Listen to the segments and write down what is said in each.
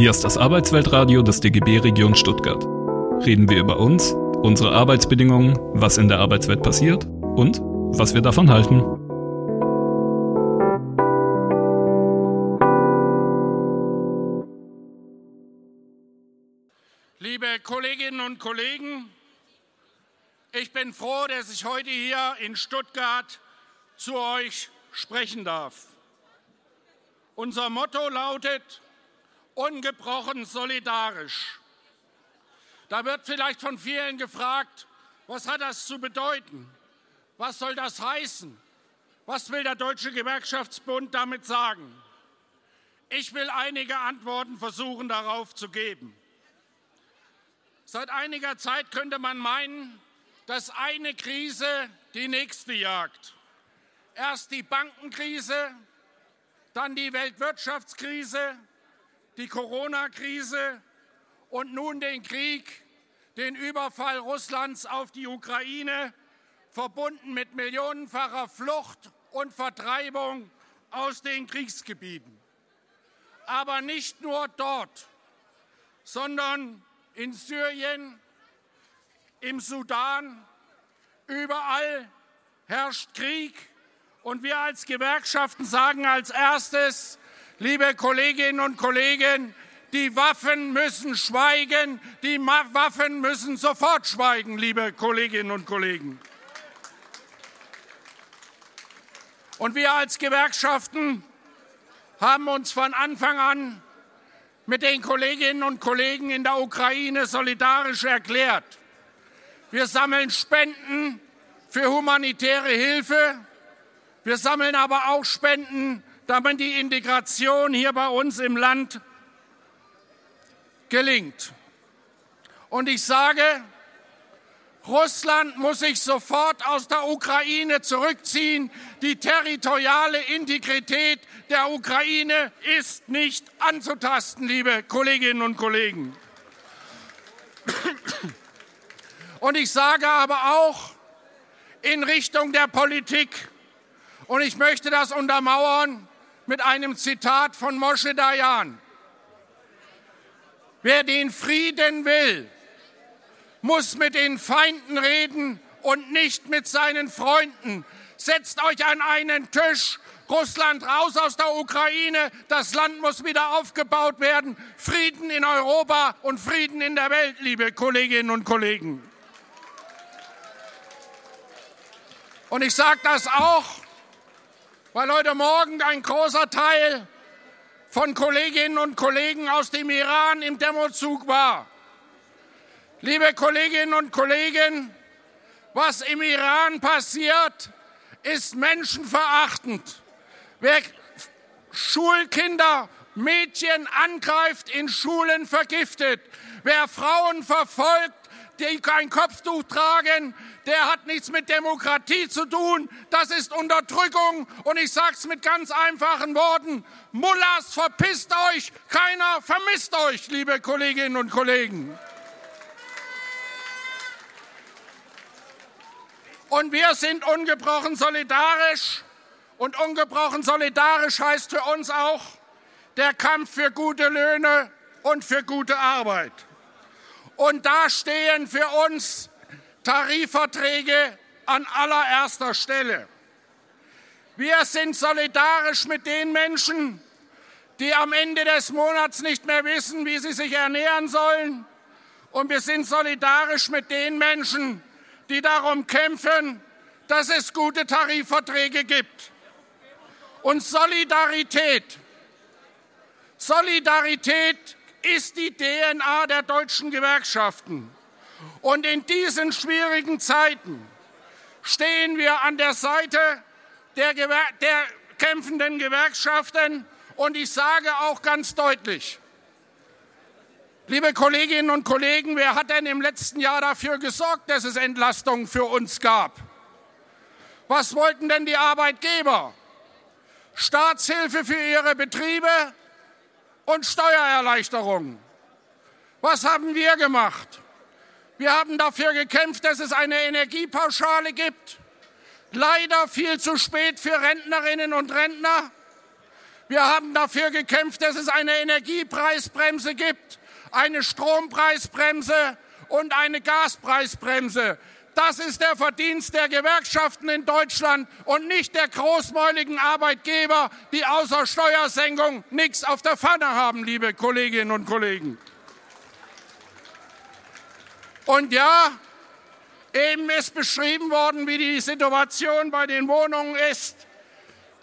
Hier ist das Arbeitsweltradio des DGB Region Stuttgart. Reden wir über uns, unsere Arbeitsbedingungen, was in der Arbeitswelt passiert und was wir davon halten. Liebe Kolleginnen und Kollegen, ich bin froh, dass ich heute hier in Stuttgart zu euch sprechen darf. Unser Motto lautet ungebrochen solidarisch. Da wird vielleicht von vielen gefragt, was hat das zu bedeuten? Was soll das heißen? Was will der Deutsche Gewerkschaftsbund damit sagen? Ich will einige Antworten versuchen darauf zu geben. Seit einiger Zeit könnte man meinen, dass eine Krise die nächste jagt. Erst die Bankenkrise, dann die Weltwirtschaftskrise, die Corona-Krise und nun den Krieg, den Überfall Russlands auf die Ukraine, verbunden mit millionenfacher Flucht und Vertreibung aus den Kriegsgebieten. Aber nicht nur dort, sondern in Syrien, im Sudan, überall herrscht Krieg und wir als Gewerkschaften sagen als erstes, liebe Kolleginnen und Kollegen, die Waffen müssen schweigen, die Waffen müssen sofort schweigen, liebe Kolleginnen und Kollegen. Und wir als Gewerkschaften haben uns von Anfang an mit den Kolleginnen und Kollegen in der Ukraine solidarisch erklärt. Wir sammeln Spenden für humanitäre Hilfe. Wir sammeln aber auch Spenden, damit die Integration hier bei uns im Land gelingt. Und ich sage, Russland muss sich sofort aus der Ukraine zurückziehen. Die territoriale Integrität der Ukraine ist nicht anzutasten, liebe Kolleginnen und Kollegen. Und ich sage aber auch in Richtung der Politik, und ich möchte das untermauern mit einem Zitat von Moshe Dayan. Wer den Frieden will, muss mit den Feinden reden und nicht mit seinen Freunden. Setzt euch an einen Tisch, Russland raus aus der Ukraine, das Land muss wieder aufgebaut werden. Frieden in Europa und Frieden in der Welt, liebe Kolleginnen und Kollegen. Und ich sage das auch, weil heute Morgen ein großer Teil von Kolleginnen und Kollegen aus dem Iran im Demozug war. Liebe Kolleginnen und Kollegen, was im Iran passiert, ist menschenverachtend. Wer Schulkinder, Mädchen angreift, in Schulen vergiftet, wer Frauen verfolgt, die kein Kopftuch tragen, der hat nichts mit Demokratie zu tun. Das ist Unterdrückung. Und ich sage es mit ganz einfachen Worten. Mullahs, verpisst euch. Keiner vermisst euch, liebe Kolleginnen und Kollegen. Und wir sind ungebrochen solidarisch. Und ungebrochen solidarisch heißt für uns auch der Kampf für gute Löhne und für gute Arbeit. Und da stehen für uns Tarifverträge an allererster Stelle. Wir sind solidarisch mit den Menschen, die am Ende des Monats nicht mehr wissen, wie sie sich ernähren sollen. Und wir sind solidarisch mit den Menschen, die darum kämpfen, dass es gute Tarifverträge gibt. Und Solidarität, Solidarität ist die DNA der deutschen Gewerkschaften. Und in diesen schwierigen Zeiten stehen wir an der Seite der, Gewer der kämpfenden Gewerkschaften. Und ich sage auch ganz deutlich, liebe Kolleginnen und Kollegen, wer hat denn im letzten Jahr dafür gesorgt, dass es Entlastungen für uns gab? Was wollten denn die Arbeitgeber? Staatshilfe für ihre Betriebe? Und Steuererleichterungen. Was haben wir gemacht? Wir haben dafür gekämpft, dass es eine Energiepauschale gibt. Leider viel zu spät für Rentnerinnen und Rentner. Wir haben dafür gekämpft, dass es eine Energiepreisbremse gibt, eine Strompreisbremse und eine Gaspreisbremse. Das ist der Verdienst der Gewerkschaften in Deutschland und nicht der großmäuligen Arbeitgeber, die außer Steuersenkung nichts auf der Pfanne haben, liebe Kolleginnen und Kollegen. Und ja, eben ist beschrieben worden, wie die Situation bei den Wohnungen ist.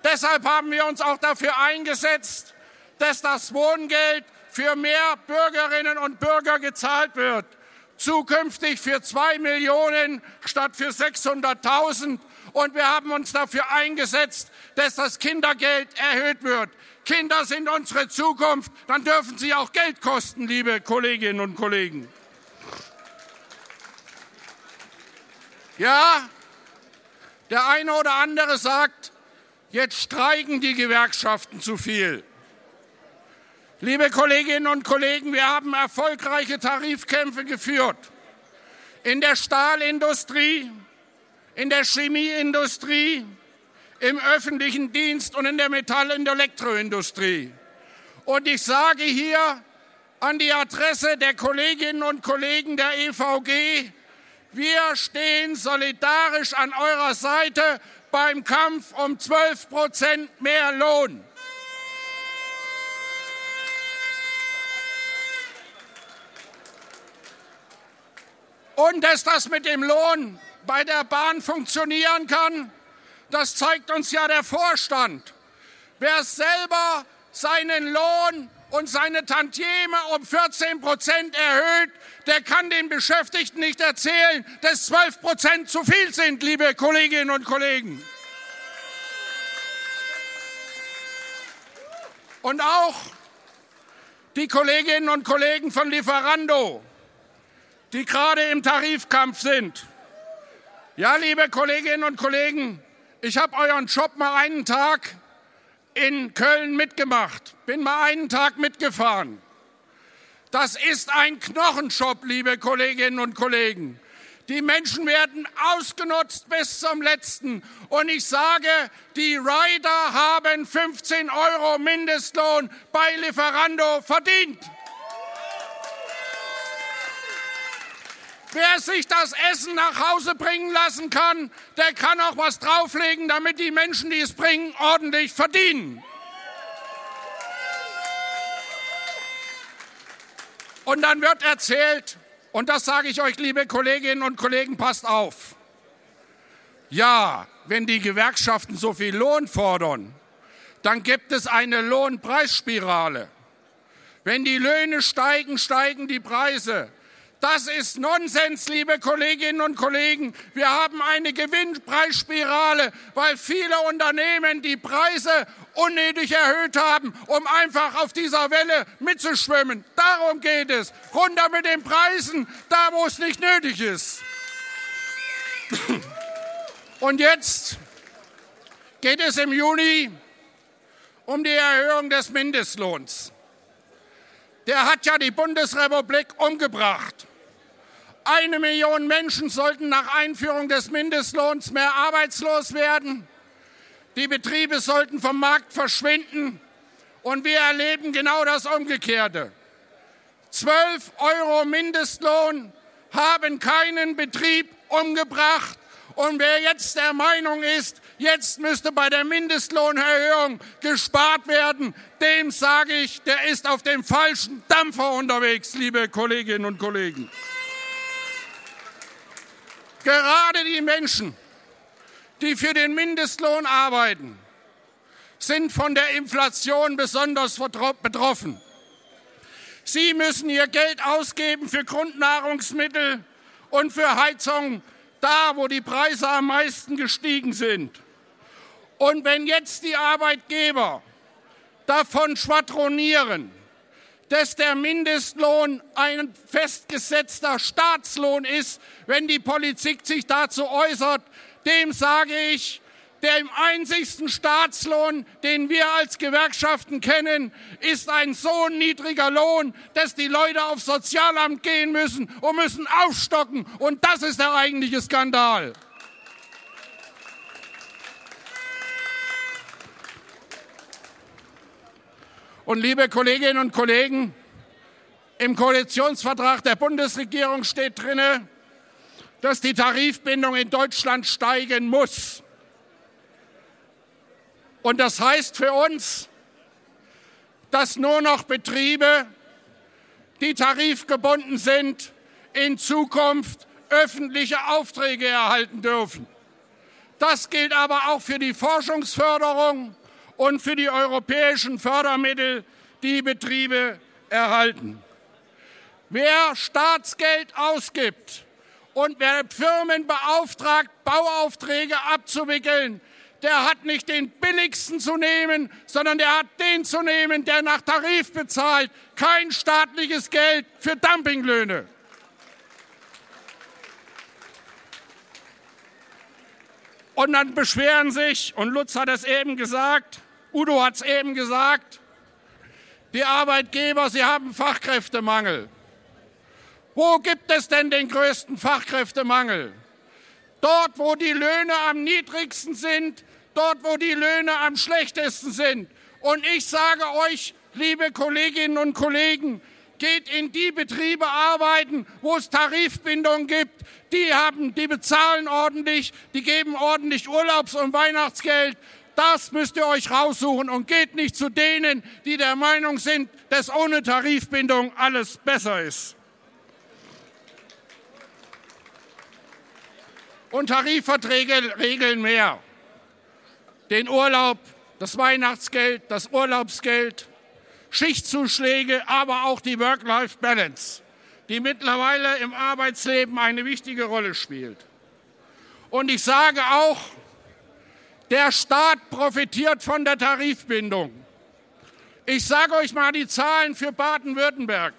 Deshalb haben wir uns auch dafür eingesetzt, dass das Wohngeld für mehr Bürgerinnen und Bürger gezahlt wird. Zukünftig für zwei Millionen statt für 600.000. Und wir haben uns dafür eingesetzt, dass das Kindergeld erhöht wird. Kinder sind unsere Zukunft, dann dürfen sie auch Geld kosten, liebe Kolleginnen und Kollegen. Ja, der eine oder andere sagt, Jetzt streiken die Gewerkschaften zu viel. Liebe Kolleginnen und Kollegen, wir haben erfolgreiche Tarifkämpfe geführt. In der Stahlindustrie, in der Chemieindustrie, im öffentlichen Dienst und in der Metall- und Elektroindustrie. Und ich sage hier an die Adresse der Kolleginnen und Kollegen der EVG, wir stehen solidarisch an eurer Seite beim Kampf um 12 Prozent mehr Lohn. Und dass das mit dem Lohn bei der Bahn funktionieren kann, das zeigt uns ja der Vorstand. Wer selber seinen Lohn und seine Tantieme um 14 Prozent erhöht, der kann den Beschäftigten nicht erzählen, dass 12 Prozent zu viel sind, liebe Kolleginnen und Kollegen. Und auch die Kolleginnen und Kollegen von Lieferando, die gerade im Tarifkampf sind. Ja, liebe Kolleginnen und Kollegen, ich habe euren Job mal einen Tag in Köln mitgemacht, bin mal einen Tag mitgefahren. Das ist ein Knochenjob, liebe Kolleginnen und Kollegen. Die Menschen werden ausgenutzt bis zum letzten. Und ich sage, die Rider haben 15 Euro Mindestlohn bei Lieferando verdient. Wer sich das Essen nach Hause bringen lassen kann, der kann auch was drauflegen, damit die Menschen, die es bringen, ordentlich verdienen. Und dann wird erzählt, und das sage ich euch, liebe Kolleginnen und Kollegen, passt auf. Ja, wenn die Gewerkschaften so viel Lohn fordern, dann gibt es eine Lohnpreisspirale. Wenn die Löhne steigen, steigen die Preise. Das ist Nonsens, liebe Kolleginnen und Kollegen. Wir haben eine Gewinnpreisspirale, weil viele Unternehmen die Preise unnötig erhöht haben, um einfach auf dieser Welle mitzuschwimmen. Darum geht es. Runter mit den Preisen, da wo es nicht nötig ist. Und jetzt geht es im Juni um die Erhöhung des Mindestlohns. Der hat ja die Bundesrepublik umgebracht. Eine Million Menschen sollten nach Einführung des Mindestlohns mehr arbeitslos werden. Die Betriebe sollten vom Markt verschwinden. Und wir erleben genau das Umgekehrte. 12 Euro Mindestlohn haben keinen Betrieb umgebracht. Und wer jetzt der Meinung ist, jetzt müsste bei der Mindestlohnerhöhung gespart werden, dem sage ich, der ist auf dem falschen Dampfer unterwegs, liebe Kolleginnen und Kollegen. Gerade die Menschen, die für den Mindestlohn arbeiten, sind von der Inflation besonders betroffen. Sie müssen ihr Geld ausgeben für Grundnahrungsmittel und für Heizung, da wo die Preise am meisten gestiegen sind. Und wenn jetzt die Arbeitgeber davon schwadronieren, dass der Mindestlohn ein festgesetzter Staatslohn ist, wenn die Politik sich dazu äußert, dem sage ich, der im einzigsten Staatslohn, den wir als Gewerkschaften kennen, ist ein so niedriger Lohn, dass die Leute aufs Sozialamt gehen müssen und müssen aufstocken. Und das ist der eigentliche Skandal. Und liebe Kolleginnen und Kollegen, im Koalitionsvertrag der Bundesregierung steht drin, dass die Tarifbindung in Deutschland steigen muss. Und das heißt für uns, dass nur noch Betriebe, die tarifgebunden sind, in Zukunft öffentliche Aufträge erhalten dürfen. Das gilt aber auch für die Forschungsförderung und für die europäischen Fördermittel, die Betriebe erhalten. Wer Staatsgeld ausgibt und wer Firmen beauftragt, Bauaufträge abzuwickeln, der hat nicht den billigsten zu nehmen, sondern der hat den zu nehmen, der nach Tarif bezahlt. Kein staatliches Geld für Dumpinglöhne. Und dann beschweren sich, und Lutz hat es eben gesagt, Udo hat es eben gesagt, die Arbeitgeber, sie haben Fachkräftemangel. Wo gibt es denn den größten Fachkräftemangel? Dort, wo die Löhne am niedrigsten sind, dort, wo die Löhne am schlechtesten sind. Und ich sage euch, liebe Kolleginnen und Kollegen, geht in die Betriebe arbeiten, wo es Tarifbindung gibt. Die haben, die bezahlen ordentlich, die geben ordentlich Urlaubs- und Weihnachtsgeld. Das müsst ihr euch raussuchen und geht nicht zu denen, die der Meinung sind, dass ohne Tarifbindung alles besser ist. Und Tarifverträge regeln mehr den Urlaub, das Weihnachtsgeld, das Urlaubsgeld, Schichtzuschläge, aber auch die Work-Life-Balance, die mittlerweile im Arbeitsleben eine wichtige Rolle spielt. Und ich sage auch, der Staat profitiert von der Tarifbindung. Ich sage euch mal die Zahlen für Baden-Württemberg.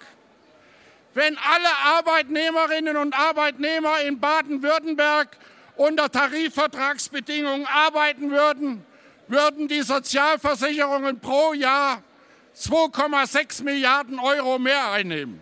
Wenn alle Arbeitnehmerinnen und Arbeitnehmer in Baden-Württemberg unter Tarifvertragsbedingungen arbeiten würden, würden die Sozialversicherungen pro Jahr 2,6 Milliarden Euro mehr einnehmen.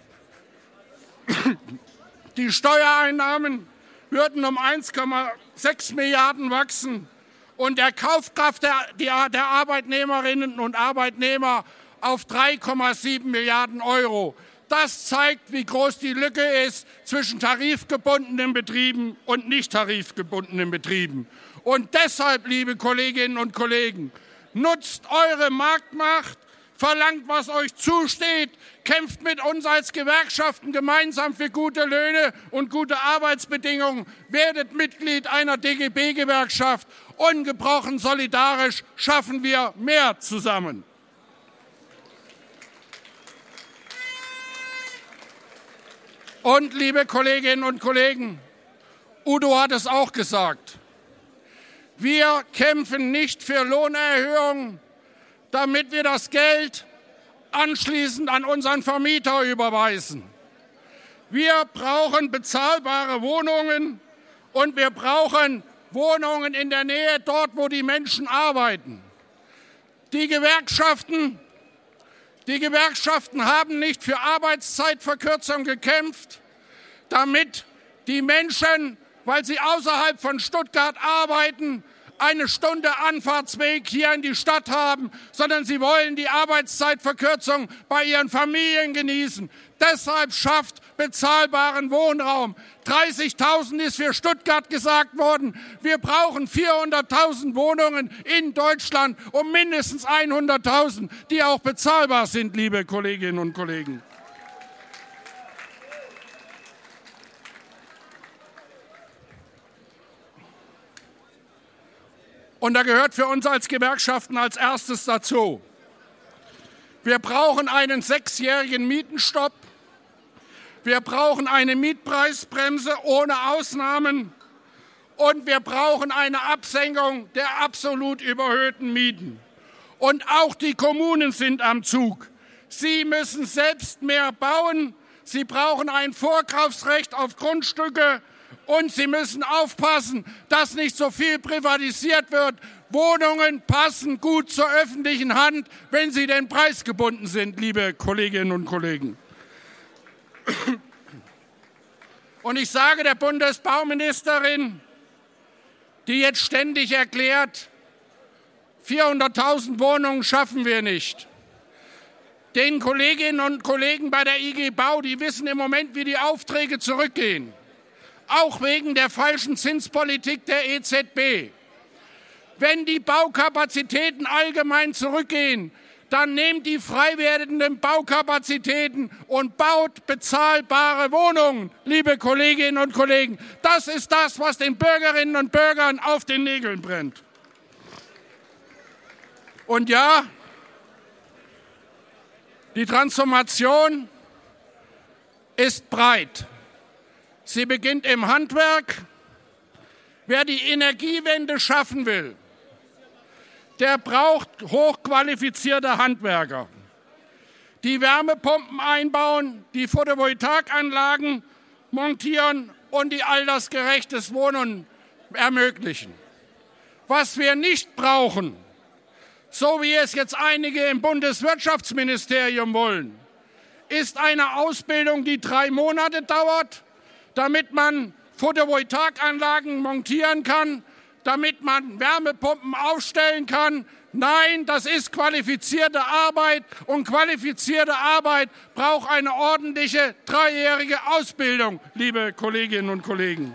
Die Steuereinnahmen würden um 1,6 Milliarden wachsen und der Kaufkraft der, der Arbeitnehmerinnen und Arbeitnehmer auf 3,7 Milliarden Euro. Das zeigt, wie groß die Lücke ist zwischen tarifgebundenen Betrieben und nicht tarifgebundenen Betrieben. Und deshalb, liebe Kolleginnen und Kollegen, nutzt eure Marktmacht, verlangt, was euch zusteht, kämpft mit uns als Gewerkschaften gemeinsam für gute Löhne und gute Arbeitsbedingungen, werdet Mitglied einer DGB-Gewerkschaft. Ungebrochen solidarisch schaffen wir mehr zusammen. Und liebe Kolleginnen und Kollegen, Udo hat es auch gesagt, wir kämpfen nicht für Lohnerhöhungen, damit wir das Geld anschließend an unseren Vermieter überweisen. Wir brauchen bezahlbare Wohnungen und wir brauchen Wohnungen in der Nähe dort, wo die Menschen arbeiten. Die Gewerkschaften die Gewerkschaften haben nicht für Arbeitszeitverkürzung gekämpft, damit die Menschen, weil sie außerhalb von Stuttgart arbeiten, eine Stunde Anfahrtsweg hier in die Stadt haben, sondern sie wollen die Arbeitszeitverkürzung bei ihren Familien genießen. Deshalb schafft bezahlbaren Wohnraum. 30.000 ist für Stuttgart gesagt worden. Wir brauchen 400.000 Wohnungen in Deutschland um mindestens 100.000, die auch bezahlbar sind, liebe Kolleginnen und Kollegen. Und da gehört für uns als Gewerkschaften als erstes dazu. Wir brauchen einen sechsjährigen Mietenstopp wir brauchen eine Mietpreisbremse ohne Ausnahmen und wir brauchen eine Absenkung der absolut überhöhten Mieten. Und auch die Kommunen sind am Zug. Sie müssen selbst mehr bauen. Sie brauchen ein Vorkaufsrecht auf Grundstücke und sie müssen aufpassen, dass nicht so viel privatisiert wird. Wohnungen passen gut zur öffentlichen Hand, wenn sie denn preisgebunden sind, liebe Kolleginnen und Kollegen. Und ich sage der Bundesbauministerin, die jetzt ständig erklärt, 400.000 Wohnungen schaffen wir nicht. Den Kolleginnen und Kollegen bei der IG Bau, die wissen im Moment, wie die Aufträge zurückgehen. Auch wegen der falschen Zinspolitik der EZB. Wenn die Baukapazitäten allgemein zurückgehen, dann nehmt die frei werdenden Baukapazitäten und baut bezahlbare Wohnungen, liebe Kolleginnen und Kollegen. Das ist das, was den Bürgerinnen und Bürgern auf den Nägeln brennt. Und ja, die Transformation ist breit. Sie beginnt im Handwerk. Wer die Energiewende schaffen will, der braucht hochqualifizierte Handwerker, die Wärmepumpen einbauen, die Photovoltaikanlagen montieren und die altersgerechtes Wohnen ermöglichen. Was wir nicht brauchen, so wie es jetzt einige im Bundeswirtschaftsministerium wollen, ist eine Ausbildung, die drei Monate dauert, damit man Photovoltaikanlagen montieren kann, damit man Wärmepumpen aufstellen kann. Nein, das ist qualifizierte Arbeit und qualifizierte Arbeit braucht eine ordentliche dreijährige Ausbildung, liebe Kolleginnen und Kollegen.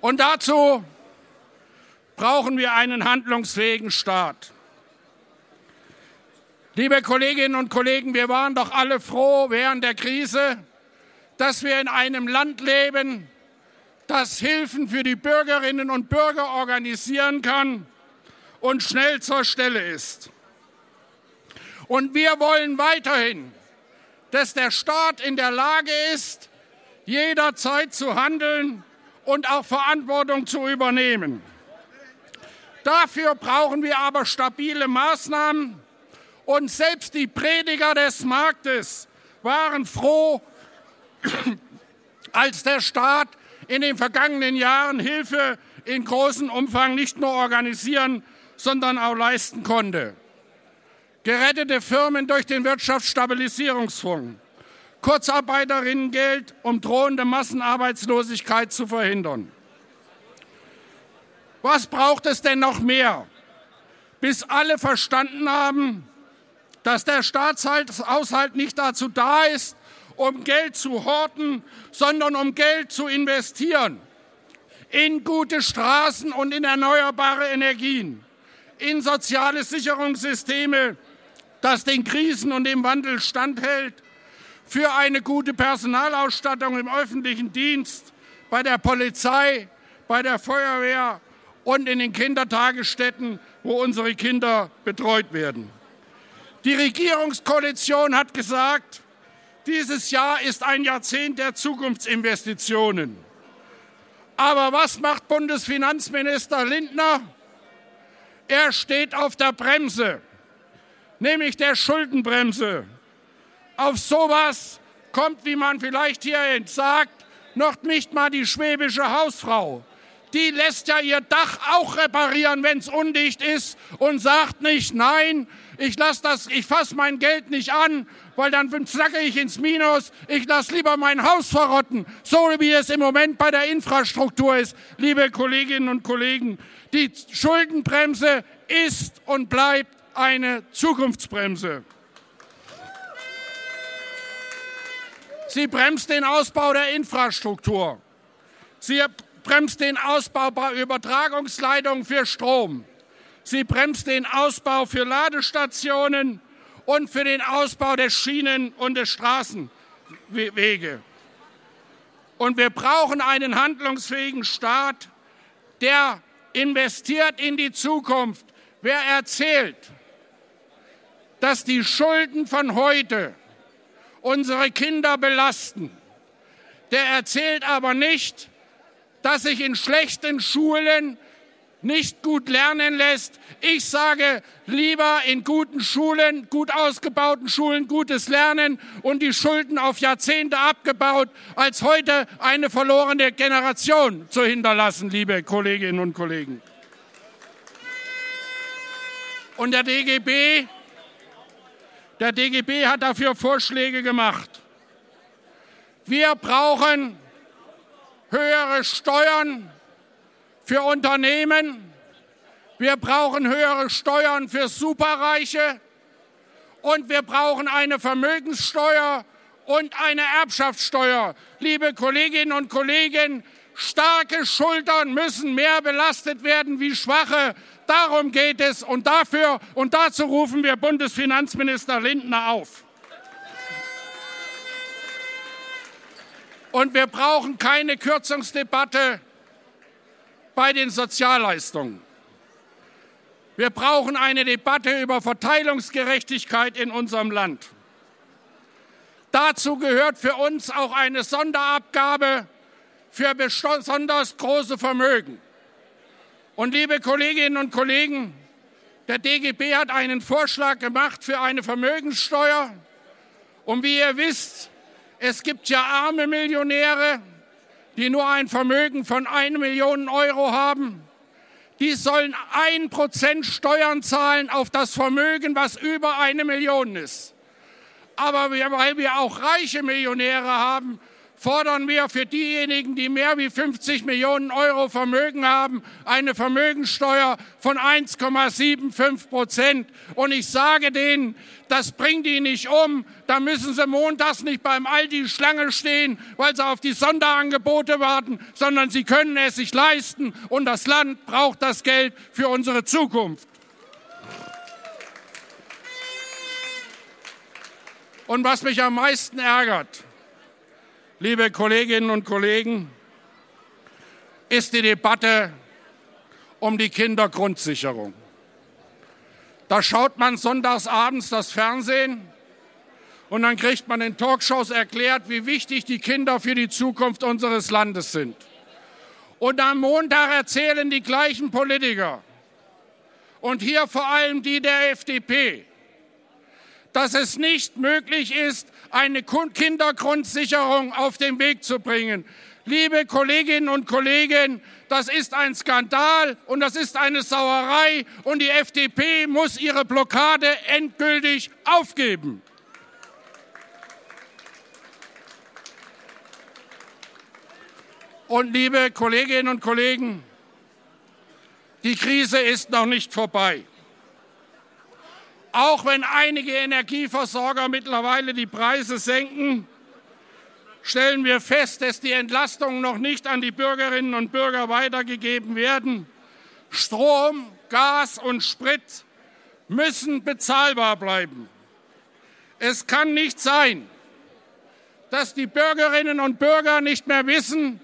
Und dazu brauchen wir einen handlungsfähigen Staat. Liebe Kolleginnen und Kollegen, wir waren doch alle froh während der Krise, dass wir in einem Land leben, das Hilfen für die Bürgerinnen und Bürger organisieren kann und schnell zur Stelle ist. Und wir wollen weiterhin, dass der Staat in der Lage ist, jederzeit zu handeln und auch Verantwortung zu übernehmen. Dafür brauchen wir aber stabile Maßnahmen. Und selbst die Prediger des Marktes waren froh, als der Staat in den vergangenen Jahren Hilfe in großem Umfang nicht nur organisieren, sondern auch leisten konnte. Gerettete Firmen durch den Wirtschaftsstabilisierungsfonds, Kurzarbeiterinnengeld, um drohende Massenarbeitslosigkeit zu verhindern. Was braucht es denn noch mehr, bis alle verstanden haben, dass der Staatshaushalt nicht dazu da ist, um Geld zu horten, sondern um Geld zu investieren in gute Straßen und in erneuerbare Energien, in soziale Sicherungssysteme, das den Krisen und dem Wandel standhält, für eine gute Personalausstattung im öffentlichen Dienst, bei der Polizei, bei der Feuerwehr und in den Kindertagesstätten, wo unsere Kinder betreut werden. Die Regierungskoalition hat gesagt, dieses Jahr ist ein Jahrzehnt der Zukunftsinvestitionen. Aber was macht Bundesfinanzminister Lindner? Er steht auf der Bremse, nämlich der Schuldenbremse. Auf sowas kommt, wie man vielleicht hier sagt, noch nicht mal die schwäbische Hausfrau. Die lässt ja ihr Dach auch reparieren, wenn es undicht ist und sagt nicht, nein, ich lasse das, ich fasse mein Geld nicht an, weil dann zacke ich ins Minus. Ich lasse lieber mein Haus verrotten, so wie es im Moment bei der Infrastruktur ist. Liebe Kolleginnen und Kollegen, die Schuldenbremse ist und bleibt eine Zukunftsbremse. Sie bremst den Ausbau der Infrastruktur. Sie bremst den Ausbau bei Übertragungsleitungen für Strom. Sie bremst den Ausbau für Ladestationen und für den Ausbau der Schienen und der Straßenwege. Und wir brauchen einen handlungsfähigen Staat, der investiert in die Zukunft. Wer erzählt, dass die Schulden von heute unsere Kinder belasten, der erzählt aber nicht, dass sich in schlechten Schulen nicht gut lernen lässt. Ich sage lieber in guten Schulen, gut ausgebauten Schulen, gutes Lernen und die Schulden auf Jahrzehnte abgebaut, als heute eine verlorene Generation zu hinterlassen, liebe Kolleginnen und Kollegen. Und der DGB, der DGB hat dafür Vorschläge gemacht. Wir brauchen höhere Steuern für Unternehmen. Wir brauchen höhere Steuern für Superreiche und wir brauchen eine Vermögenssteuer und eine Erbschaftssteuer. Liebe Kolleginnen und Kollegen, starke Schultern müssen mehr belastet werden wie schwache. Darum geht es und dafür und dazu rufen wir Bundesfinanzminister Lindner auf. Und wir brauchen keine Kürzungsdebatte bei den Sozialleistungen. Wir brauchen eine Debatte über Verteilungsgerechtigkeit in unserem Land. Dazu gehört für uns auch eine Sonderabgabe für besonders große Vermögen. Und liebe Kolleginnen und Kollegen, der DGB hat einen Vorschlag gemacht für eine Vermögenssteuer. Und wie ihr wisst, es gibt ja arme Millionäre, die nur ein Vermögen von 1 Million Euro haben. Die sollen ein Prozent Steuern zahlen auf das Vermögen, was über eine Million ist. Aber weil wir auch reiche Millionäre haben, fordern wir für diejenigen, die mehr wie 50 Millionen Euro Vermögen haben, eine Vermögensteuer von 1,75 Prozent. Und ich sage denen, das bringt die nicht um. Da müssen sie montags nicht beim Aldi Schlange stehen, weil sie auf die Sonderangebote warten, sondern sie können es sich leisten. Und das Land braucht das Geld für unsere Zukunft. Und was mich am meisten ärgert, liebe Kolleginnen und Kollegen, ist die Debatte um die Kindergrundsicherung. Da schaut man sonntags abends das Fernsehen und dann kriegt man in Talkshows erklärt, wie wichtig die Kinder für die Zukunft unseres Landes sind. Und am Montag erzählen die gleichen Politiker und hier vor allem die der FDP, dass es nicht möglich ist, eine Kindergrundsicherung auf den Weg zu bringen. Liebe Kolleginnen und Kollegen, das ist ein Skandal und das ist eine Sauerei und die FDP muss ihre Blockade endgültig aufgeben. Und liebe Kolleginnen und Kollegen, die Krise ist noch nicht vorbei. Auch wenn einige Energieversorger mittlerweile die Preise senken, stellen wir fest, dass die Entlastungen noch nicht an die Bürgerinnen und Bürger weitergegeben werden. Strom, Gas und Sprit müssen bezahlbar bleiben. Es kann nicht sein, dass die Bürgerinnen und Bürger nicht mehr wissen,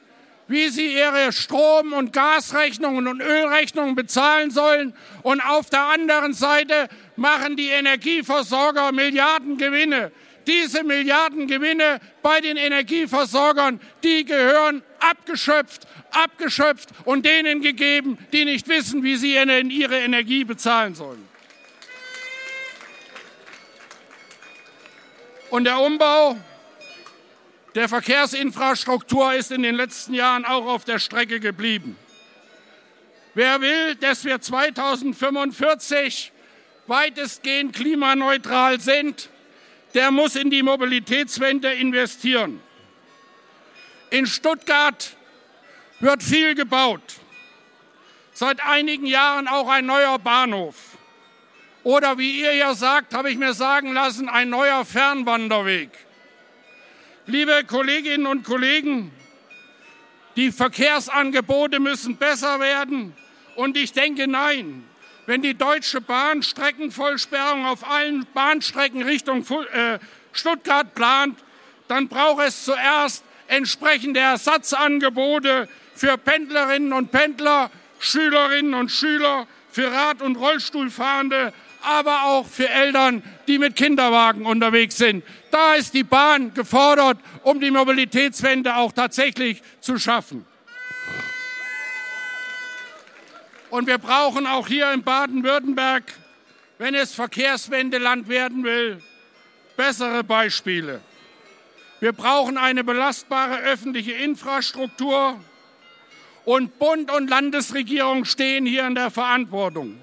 wie sie ihre Strom- und Gasrechnungen und Ölrechnungen bezahlen sollen. Und auf der anderen Seite machen die Energieversorger Milliardengewinne. Diese Milliardengewinne bei den Energieversorgern, die gehören abgeschöpft, abgeschöpft und denen gegeben, die nicht wissen, wie sie ihre Energie bezahlen sollen. Und der Umbau der Verkehrsinfrastruktur ist in den letzten Jahren auch auf der Strecke geblieben. Wer will, dass wir 2045 weitestgehend klimaneutral sind, der muss in die Mobilitätswende investieren. In Stuttgart wird viel gebaut. Seit einigen Jahren auch ein neuer Bahnhof. Oder wie ihr ja sagt, habe ich mir sagen lassen, ein neuer Fernwanderweg. Liebe Kolleginnen und Kollegen, die Verkehrsangebote müssen besser werden. Und ich denke, nein, wenn die Deutsche Bahn Streckenvollsperrung auf allen Bahnstrecken Richtung äh, Stuttgart plant, dann braucht es zuerst entsprechende Ersatzangebote für Pendlerinnen und Pendler, Schülerinnen und Schüler, für Rad- und Rollstuhlfahrende, aber auch für Eltern, die mit Kinderwagen unterwegs sind. Da ist die Bahn gefordert, um die Mobilitätswende auch tatsächlich zu schaffen. Und wir brauchen auch hier in Baden-Württemberg, wenn es Verkehrswendeland werden will, bessere Beispiele. Wir brauchen eine belastbare öffentliche Infrastruktur und Bund und Landesregierung stehen hier in der Verantwortung.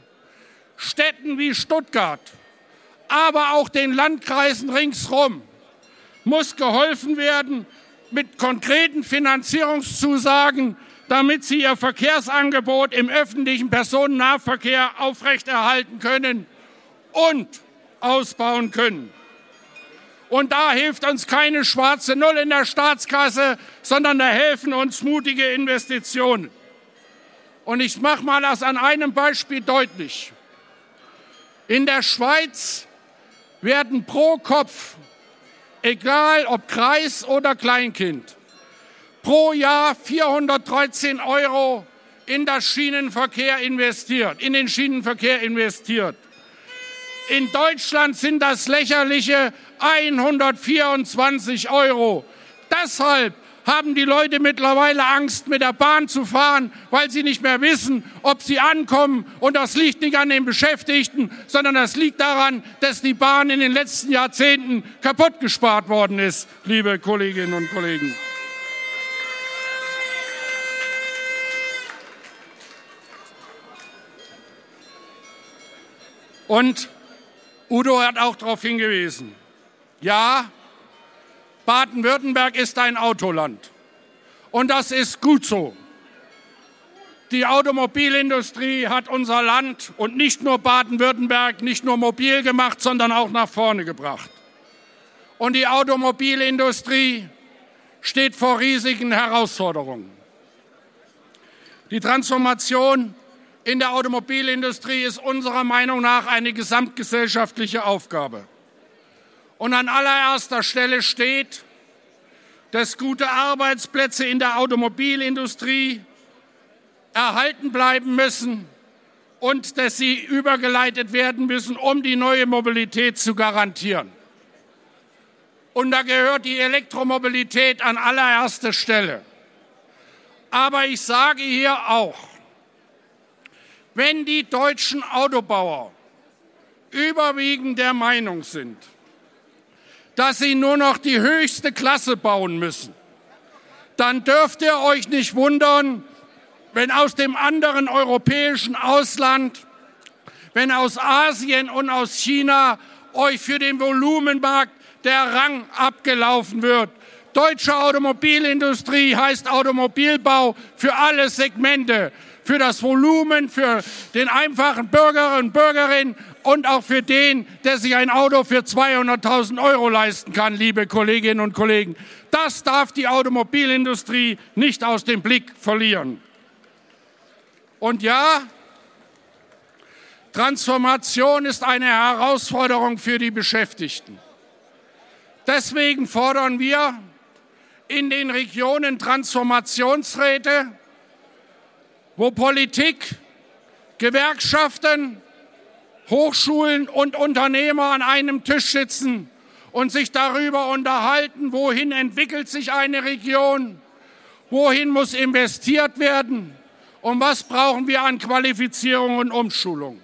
Städten wie Stuttgart, aber auch den Landkreisen ringsherum muss geholfen werden mit konkreten Finanzierungszusagen, damit sie ihr Verkehrsangebot im öffentlichen Personennahverkehr aufrechterhalten können und ausbauen können. Und da hilft uns keine schwarze Null in der Staatskasse, sondern da helfen uns mutige Investitionen. Und ich mache mal das an einem Beispiel deutlich. In der Schweiz werden pro Kopf, egal ob Kreis oder Kleinkind, pro Jahr 413 Euro in das Schienenverkehr investiert, in den Schienenverkehr investiert. In Deutschland sind das lächerliche 124 Euro. Deshalb haben die Leute mittlerweile Angst, mit der Bahn zu fahren, weil sie nicht mehr wissen, ob sie ankommen. Und das liegt nicht an den Beschäftigten, sondern das liegt daran, dass die Bahn in den letzten Jahrzehnten kaputt gespart worden ist, liebe Kolleginnen und Kollegen. Und Udo hat auch darauf hingewiesen. Ja, Baden-Württemberg ist ein Autoland. Und das ist gut so. Die Automobilindustrie hat unser Land und nicht nur Baden-Württemberg nicht nur mobil gemacht, sondern auch nach vorne gebracht. Und die Automobilindustrie steht vor riesigen Herausforderungen. Die Transformation in der Automobilindustrie ist unserer Meinung nach eine gesamtgesellschaftliche Aufgabe. Und an allererster Stelle steht, dass gute Arbeitsplätze in der Automobilindustrie erhalten bleiben müssen und dass sie übergeleitet werden müssen, um die neue Mobilität zu garantieren. Und da gehört die Elektromobilität an allererster Stelle. Aber ich sage hier auch, wenn die deutschen Autobauer überwiegend der Meinung sind, dass sie nur noch die höchste Klasse bauen müssen, dann dürft ihr euch nicht wundern, wenn aus dem anderen europäischen Ausland, wenn aus Asien und aus China euch für den Volumenmarkt der Rang abgelaufen wird. Deutsche Automobilindustrie heißt Automobilbau für alle Segmente für das Volumen, für den einfachen Bürgerinnen und Bürgerinnen und auch für den, der sich ein Auto für 200.000 Euro leisten kann, liebe Kolleginnen und Kollegen. Das darf die Automobilindustrie nicht aus dem Blick verlieren. Und ja, Transformation ist eine Herausforderung für die Beschäftigten. Deswegen fordern wir in den Regionen Transformationsräte, wo Politik, Gewerkschaften, Hochschulen und Unternehmer an einem Tisch sitzen und sich darüber unterhalten, wohin entwickelt sich eine Region, wohin muss investiert werden und was brauchen wir an Qualifizierung und Umschulung.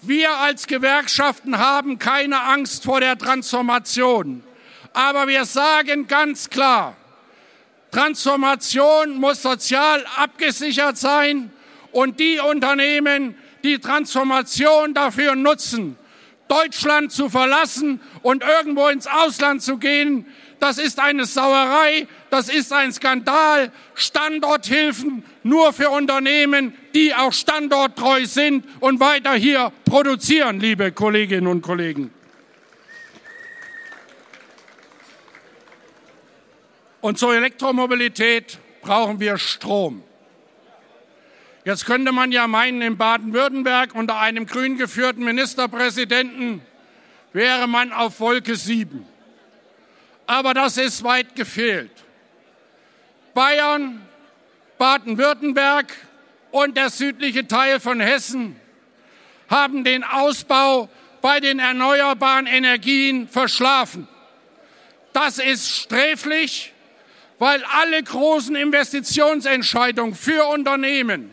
Wir als Gewerkschaften haben keine Angst vor der Transformation, aber wir sagen ganz klar, Transformation muss sozial abgesichert sein und die Unternehmen, die Transformation dafür nutzen, Deutschland zu verlassen und irgendwo ins Ausland zu gehen, das ist eine Sauerei, das ist ein Skandal. Standorthilfen nur für Unternehmen, die auch standorttreu sind und weiter hier produzieren, liebe Kolleginnen und Kollegen. Und zur Elektromobilität brauchen wir Strom. Jetzt könnte man ja meinen, in Baden-Württemberg unter einem grün geführten Ministerpräsidenten wäre man auf Wolke 7. Aber das ist weit gefehlt. Bayern, Baden-Württemberg und der südliche Teil von Hessen haben den Ausbau bei den erneuerbaren Energien verschlafen. Das ist sträflich weil alle großen Investitionsentscheidungen für Unternehmen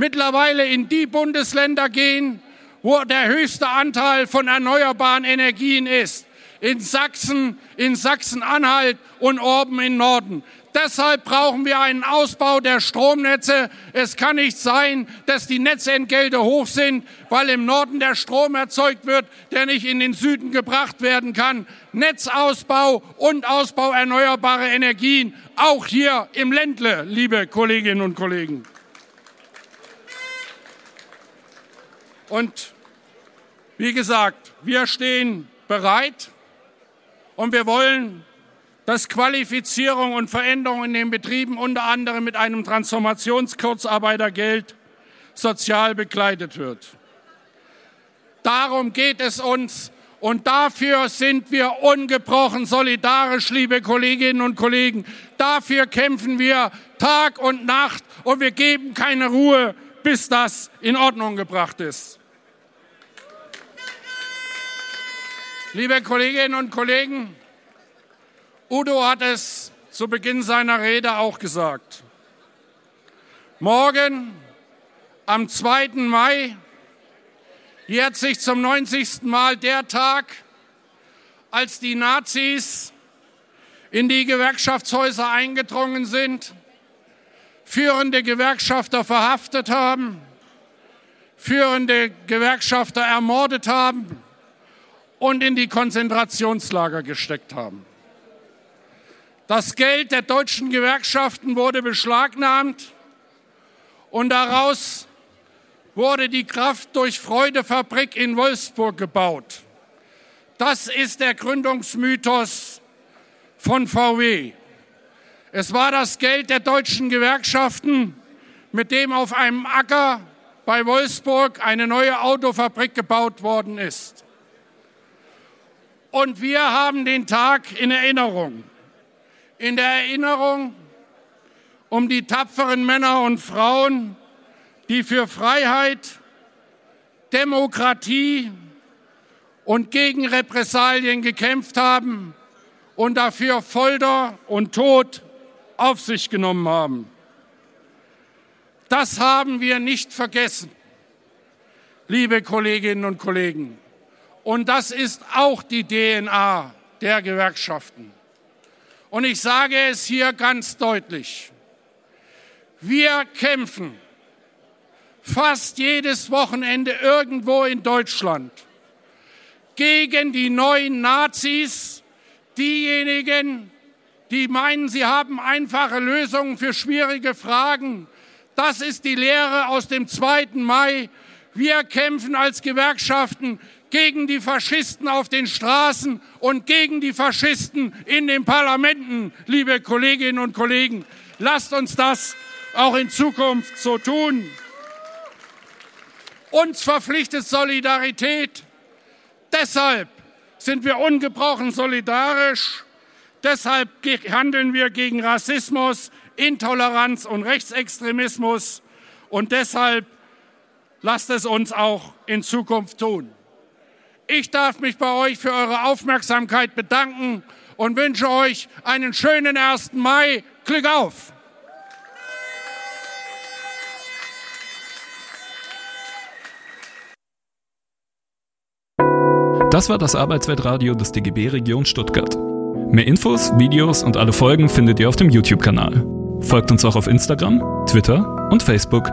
mittlerweile in die Bundesländer gehen, wo der höchste Anteil von erneuerbaren Energien ist. In Sachsen, in Sachsen-Anhalt und oben im Norden. Deshalb brauchen wir einen Ausbau der Stromnetze. Es kann nicht sein, dass die Netzentgelte hoch sind, weil im Norden der Strom erzeugt wird, der nicht in den Süden gebracht werden kann. Netzausbau und Ausbau erneuerbarer Energien, auch hier im Ländle, liebe Kolleginnen und Kollegen. Und wie gesagt, wir stehen bereit und wir wollen dass Qualifizierung und Veränderung in den Betrieben unter anderem mit einem Transformationskurzarbeitergeld sozial begleitet wird. Darum geht es uns und dafür sind wir ungebrochen solidarisch, liebe Kolleginnen und Kollegen. Dafür kämpfen wir Tag und Nacht und wir geben keine Ruhe, bis das in Ordnung gebracht ist. Liebe Kolleginnen und Kollegen, Udo hat es zu Beginn seiner Rede auch gesagt. Morgen, am 2. Mai, jährt sich zum 90. Mal der Tag, als die Nazis in die Gewerkschaftshäuser eingedrungen sind, führende Gewerkschafter verhaftet haben, führende Gewerkschafter ermordet haben und in die Konzentrationslager gesteckt haben. Das Geld der deutschen Gewerkschaften wurde beschlagnahmt und daraus wurde die Kraft durch Freudefabrik in Wolfsburg gebaut. Das ist der Gründungsmythos von VW. Es war das Geld der deutschen Gewerkschaften, mit dem auf einem Acker bei Wolfsburg eine neue Autofabrik gebaut worden ist. Und wir haben den Tag in Erinnerung in der Erinnerung um die tapferen Männer und Frauen, die für Freiheit, Demokratie und gegen Repressalien gekämpft haben und dafür Folter und Tod auf sich genommen haben. Das haben wir nicht vergessen, liebe Kolleginnen und Kollegen. Und das ist auch die DNA der Gewerkschaften. Und ich sage es hier ganz deutlich. Wir kämpfen fast jedes Wochenende irgendwo in Deutschland gegen die neuen Nazis, diejenigen, die meinen, sie haben einfache Lösungen für schwierige Fragen. Das ist die Lehre aus dem 2. Mai. Wir kämpfen als Gewerkschaften gegen die Faschisten auf den Straßen und gegen die Faschisten in den Parlamenten, liebe Kolleginnen und Kollegen. Lasst uns das auch in Zukunft so tun. Uns verpflichtet Solidarität. Deshalb sind wir ungebrochen solidarisch. Deshalb handeln wir gegen Rassismus, Intoleranz und Rechtsextremismus. Und deshalb lasst es uns auch in Zukunft tun. Ich darf mich bei euch für eure Aufmerksamkeit bedanken und wünsche euch einen schönen 1. Mai. Glück auf! Das war das Arbeitsweltradio des DGB Region Stuttgart. Mehr Infos, Videos und alle Folgen findet ihr auf dem YouTube-Kanal. Folgt uns auch auf Instagram, Twitter und Facebook.